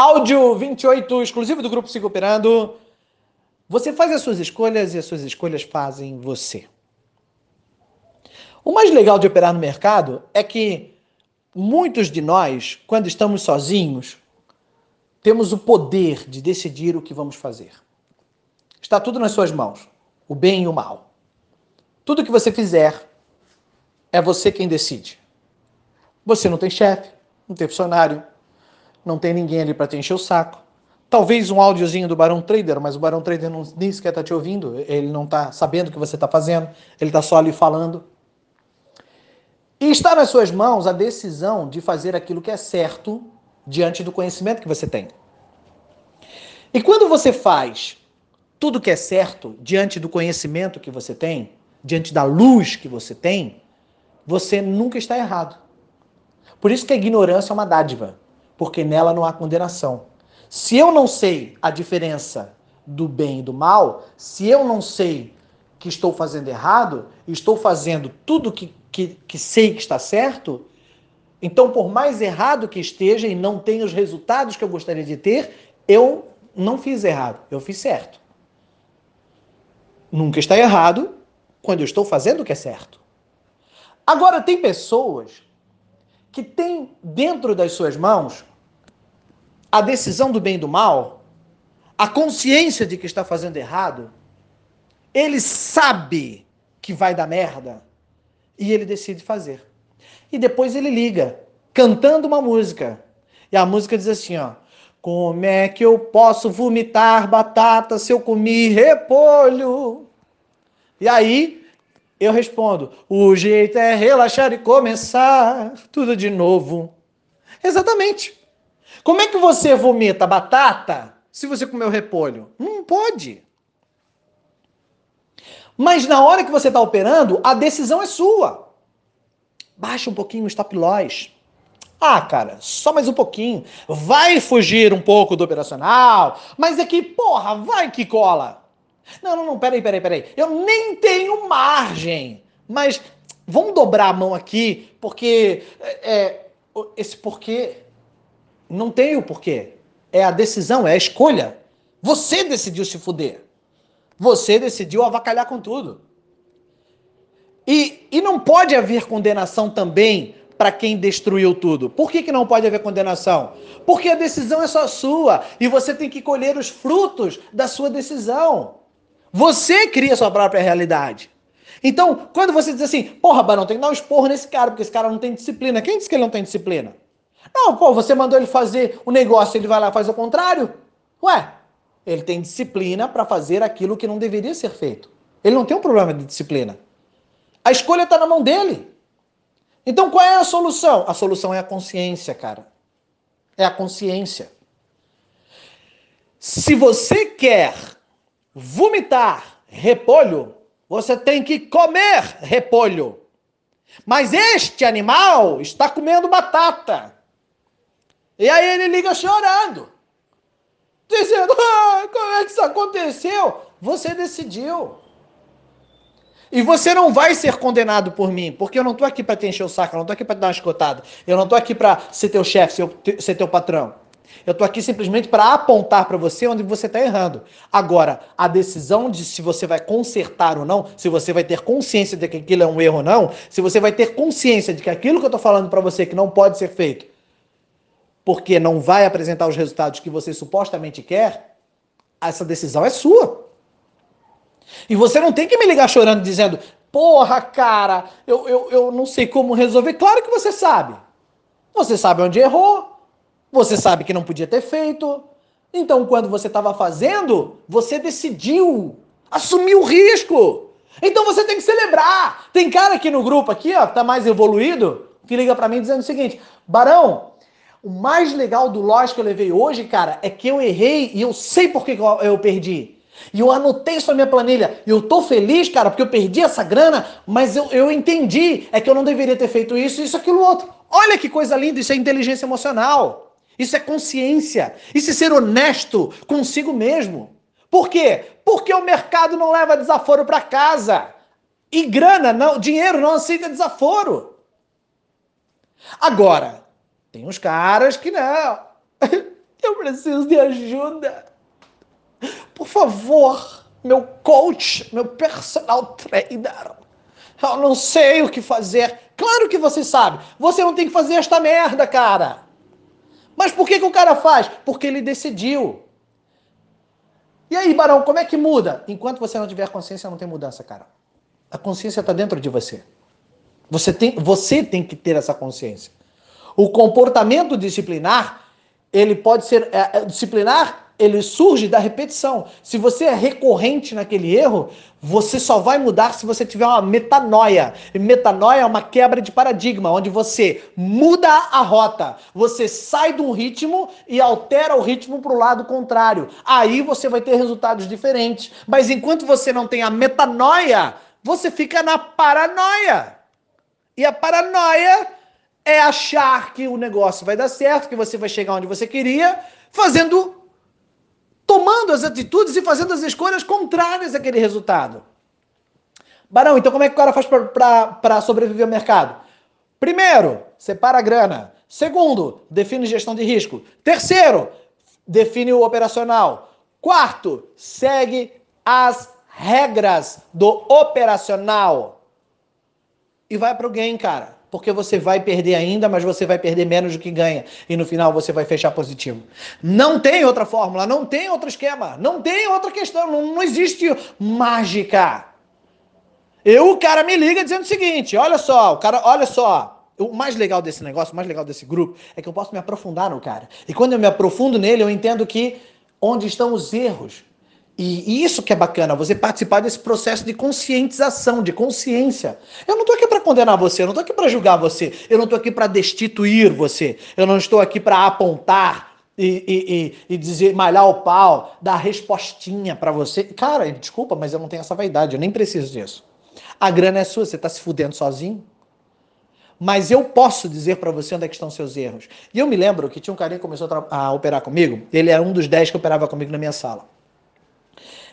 Áudio 28, exclusivo do Grupo Siga Operando. Você faz as suas escolhas e as suas escolhas fazem você. O mais legal de operar no mercado é que muitos de nós, quando estamos sozinhos, temos o poder de decidir o que vamos fazer. Está tudo nas suas mãos, o bem e o mal. Tudo que você fizer é você quem decide. Você não tem chefe, não tem funcionário, não tem ninguém ali para te encher o saco. Talvez um áudiozinho do Barão Trader, mas o Barão Trader não, nem sequer está te ouvindo, ele não está sabendo o que você está fazendo, ele está só ali falando. E está nas suas mãos a decisão de fazer aquilo que é certo diante do conhecimento que você tem. E quando você faz tudo que é certo diante do conhecimento que você tem, diante da luz que você tem, você nunca está errado. Por isso que a ignorância é uma dádiva porque nela não há condenação. Se eu não sei a diferença do bem e do mal, se eu não sei que estou fazendo errado, estou fazendo tudo que, que, que sei que está certo, então, por mais errado que esteja e não tenha os resultados que eu gostaria de ter, eu não fiz errado, eu fiz certo. Nunca está errado quando eu estou fazendo o que é certo. Agora, tem pessoas que têm dentro das suas mãos a decisão do bem e do mal, a consciência de que está fazendo errado, ele sabe que vai dar merda e ele decide fazer. E depois ele liga, cantando uma música. E a música diz assim, ó: Como é que eu posso vomitar batata se eu comi repolho? E aí eu respondo: O jeito é relaxar e começar tudo de novo. Exatamente. Como é que você vomita batata se você comeu repolho? Não pode. Mas na hora que você está operando, a decisão é sua. Baixa um pouquinho o stop loss. Ah, cara, só mais um pouquinho. Vai fugir um pouco do operacional, mas é que, porra, vai que cola. Não, não, não, peraí, peraí, peraí. Eu nem tenho margem. Mas vamos dobrar a mão aqui, porque é, é esse porquê não tem o porquê. É a decisão, é a escolha. Você decidiu se fuder. Você decidiu avacalhar com tudo. E, e não pode haver condenação também para quem destruiu tudo. Por que, que não pode haver condenação? Porque a decisão é só sua e você tem que colher os frutos da sua decisão. Você cria sua própria realidade. Então, quando você diz assim, porra, Barão, tem que dar um esporro nesse cara, porque esse cara não tem disciplina. Quem disse que ele não tem disciplina? Não, pô, você mandou ele fazer o negócio, ele vai lá e faz o contrário? Ué, ele tem disciplina para fazer aquilo que não deveria ser feito. Ele não tem um problema de disciplina. A escolha está na mão dele. Então qual é a solução? A solução é a consciência, cara. É a consciência. Se você quer vomitar repolho, você tem que comer repolho. Mas este animal está comendo batata. E aí ele liga chorando, dizendo: ah, como é que isso aconteceu? Você decidiu. E você não vai ser condenado por mim, porque eu não estou aqui para te encher o saco, eu não estou aqui para te dar uma escotada, eu não estou aqui para ser teu chefe, ser teu patrão. Eu estou aqui simplesmente para apontar para você onde você está errando. Agora, a decisão de se você vai consertar ou não, se você vai ter consciência de que aquilo é um erro ou não, se você vai ter consciência de que aquilo que eu estou falando para você que não pode ser feito porque não vai apresentar os resultados que você supostamente quer, essa decisão é sua. E você não tem que me ligar chorando dizendo, porra, cara, eu, eu, eu não sei como resolver. Claro que você sabe. Você sabe onde errou. Você sabe que não podia ter feito. Então, quando você estava fazendo, você decidiu assumir o risco. Então você tem que celebrar. Tem cara aqui no grupo aqui, ó, que tá mais evoluído, que liga para mim dizendo o seguinte: Barão, o mais legal do loss que eu levei hoje, cara, é que eu errei e eu sei por que eu perdi. E eu anotei isso na minha planilha. E eu tô feliz, cara, porque eu perdi essa grana, mas eu, eu entendi. É que eu não deveria ter feito isso, isso, aquilo, outro. Olha que coisa linda, isso é inteligência emocional. Isso é consciência. Isso é ser honesto consigo mesmo. Por quê? Porque o mercado não leva desaforo para casa. E grana, não, dinheiro não aceita desaforo. Agora, tem uns caras que não. Eu preciso de ajuda. Por favor, meu coach, meu personal trainer. Eu não sei o que fazer. Claro que você sabe. Você não tem que fazer esta merda, cara. Mas por que, que o cara faz? Porque ele decidiu. E aí, Barão, como é que muda? Enquanto você não tiver consciência, não tem mudança, cara. A consciência está dentro de você. Você tem, você tem que ter essa consciência. O comportamento disciplinar, ele pode ser é, é, disciplinar, ele surge da repetição. Se você é recorrente naquele erro, você só vai mudar se você tiver uma metanoia. E metanoia é uma quebra de paradigma, onde você muda a rota, você sai de um ritmo e altera o ritmo para o lado contrário. Aí você vai ter resultados diferentes. Mas enquanto você não tem a metanoia, você fica na paranoia. E a paranoia é achar que o negócio vai dar certo, que você vai chegar onde você queria, fazendo tomando as atitudes e fazendo as escolhas contrárias àquele resultado. Barão, então como é que o cara faz para sobreviver ao mercado? Primeiro, separa a grana. Segundo, define gestão de risco. Terceiro, define o operacional. Quarto, segue as regras do operacional. E vai para o game, cara. Porque você vai perder ainda, mas você vai perder menos do que ganha. E no final você vai fechar positivo. Não tem outra fórmula, não tem outro esquema, não tem outra questão, não, não existe mágica. Eu, o cara me liga dizendo o seguinte: olha só, o cara, olha só. O mais legal desse negócio, o mais legal desse grupo, é que eu posso me aprofundar no cara. E quando eu me aprofundo nele, eu entendo que onde estão os erros, e isso que é bacana, você participar desse processo de conscientização, de consciência. Eu não estou aqui para condenar você, eu não estou aqui para julgar você, eu não estou aqui para destituir você, eu não estou aqui para apontar e, e, e, e, dizer, malhar o pau, dar respostinha para você. Cara, desculpa, mas eu não tenho essa vaidade, eu nem preciso disso. A grana é sua, você está se fudendo sozinho. Mas eu posso dizer para você onde é estão seus erros. E eu me lembro que tinha um carinha que começou a, operar comigo, ele era um dos 10 que operava comigo na minha sala.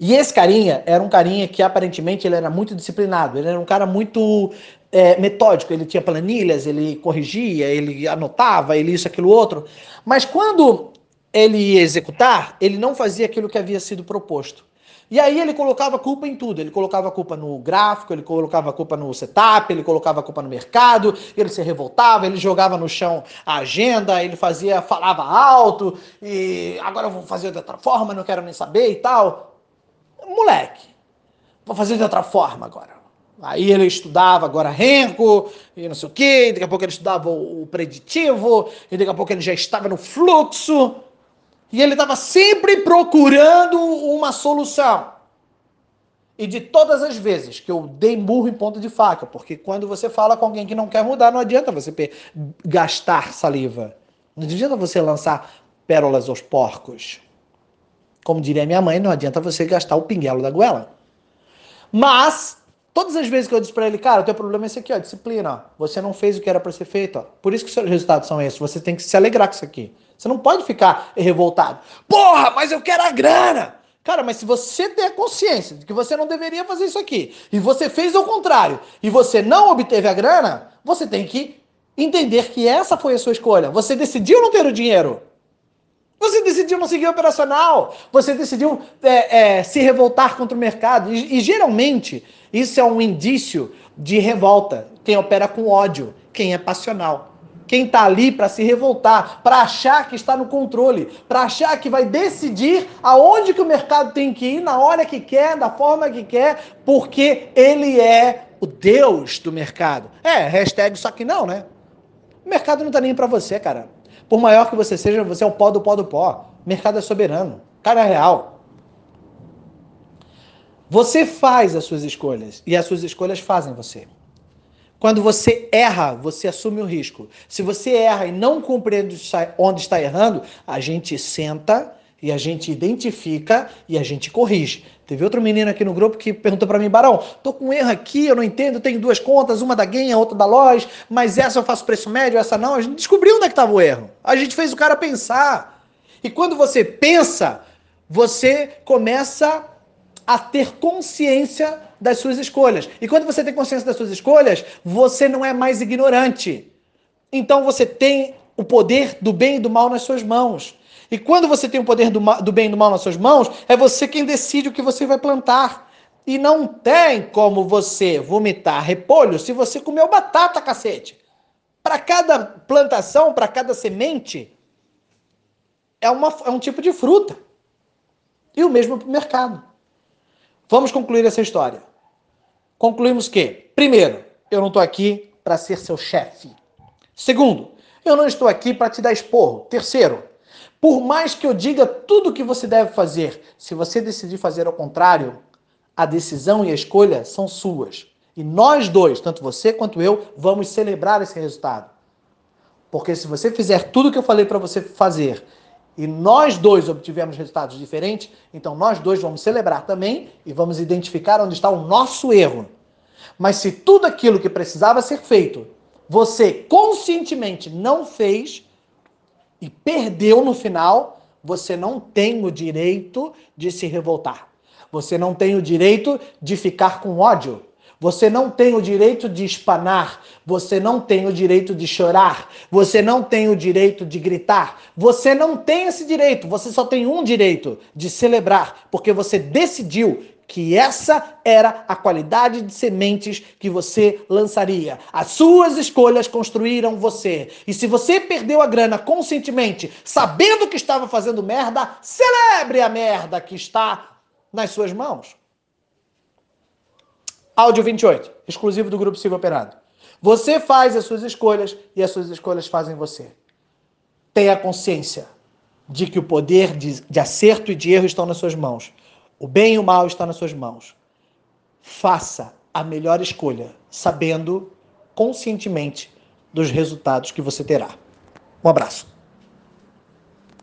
E esse carinha era um carinha que aparentemente ele era muito disciplinado, ele era um cara muito é, metódico, ele tinha planilhas, ele corrigia, ele anotava, ele isso, aquilo, outro. Mas quando ele ia executar, ele não fazia aquilo que havia sido proposto. E aí ele colocava culpa em tudo. Ele colocava culpa no gráfico, ele colocava culpa no setup, ele colocava culpa no mercado, ele se revoltava, ele jogava no chão a agenda, ele fazia, falava alto, e agora eu vou fazer de outra forma, não quero nem saber e tal moleque. Vou fazer de outra forma agora. Aí ele estudava agora renco, e não sei o quê, daqui a pouco ele estudava o preditivo, e daqui a pouco ele já estava no fluxo. E ele estava sempre procurando uma solução. E de todas as vezes que eu dei murro em ponta de faca, porque quando você fala com alguém que não quer mudar, não adianta você gastar saliva. Não adianta você lançar pérolas aos porcos. Como diria minha mãe, não adianta você gastar o pinguelo da goela. Mas, todas as vezes que eu disse para ele, cara, o teu problema é esse aqui, ó, disciplina. Ó. Você não fez o que era para ser feito. Ó. Por isso que os seus resultados são esses. Você tem que se alegrar com isso aqui. Você não pode ficar revoltado. Porra, mas eu quero a grana! Cara, mas se você ter consciência de que você não deveria fazer isso aqui, e você fez o contrário, e você não obteve a grana, você tem que entender que essa foi a sua escolha. Você decidiu não ter o dinheiro. Você decidiu não seguir operacional. Você decidiu é, é, se revoltar contra o mercado. E, e, geralmente, isso é um indício de revolta. Quem opera com ódio, quem é passional. Quem está ali para se revoltar, para achar que está no controle, para achar que vai decidir aonde que o mercado tem que ir, na hora que quer, da forma que quer, porque ele é o Deus do mercado. É, hashtag só que não, né? O mercado não está nem para você, cara. Por maior que você seja, você é o pó do pó do pó. Mercado é soberano. Cara é real. Você faz as suas escolhas e as suas escolhas fazem você. Quando você erra, você assume o risco. Se você erra e não compreende onde está errando, a gente senta e a gente identifica e a gente corrige. Teve outro menino aqui no grupo que perguntou para mim, Barão, tô com um erro aqui, eu não entendo, tenho duas contas, uma da Gain, a outra da loja, mas essa eu faço preço médio, essa não. A gente descobriu onde é que estava o erro. A gente fez o cara pensar. E quando você pensa, você começa a ter consciência das suas escolhas. E quando você tem consciência das suas escolhas, você não é mais ignorante. Então você tem o poder do bem e do mal nas suas mãos. E quando você tem o poder do, do bem e do mal nas suas mãos, é você quem decide o que você vai plantar. E não tem como você vomitar repolho se você comeu batata, cacete. Para cada plantação, para cada semente, é, uma, é um tipo de fruta. E o mesmo para o mercado. Vamos concluir essa história. Concluímos que, primeiro, eu não estou aqui para ser seu chefe. Segundo, eu não estou aqui para te dar esporro. Terceiro, por mais que eu diga tudo o que você deve fazer, se você decidir fazer ao contrário, a decisão e a escolha são suas. E nós dois, tanto você quanto eu, vamos celebrar esse resultado. Porque se você fizer tudo o que eu falei para você fazer e nós dois obtivemos resultados diferentes, então nós dois vamos celebrar também e vamos identificar onde está o nosso erro. Mas se tudo aquilo que precisava ser feito, você conscientemente não fez e perdeu no final, você não tem o direito de se revoltar. Você não tem o direito de ficar com ódio. Você não tem o direito de espanar, você não tem o direito de chorar, você não tem o direito de gritar, você não tem esse direito, você só tem um direito de celebrar, porque você decidiu que essa era a qualidade de sementes que você lançaria. As suas escolhas construíram você. E se você perdeu a grana conscientemente, sabendo que estava fazendo merda, celebre a merda que está nas suas mãos. Áudio 28, exclusivo do Grupo Silva Operado. Você faz as suas escolhas e as suas escolhas fazem você. Tenha consciência de que o poder de, de acerto e de erro estão nas suas mãos. O bem e o mal estão nas suas mãos. Faça a melhor escolha, sabendo conscientemente dos resultados que você terá. Um abraço.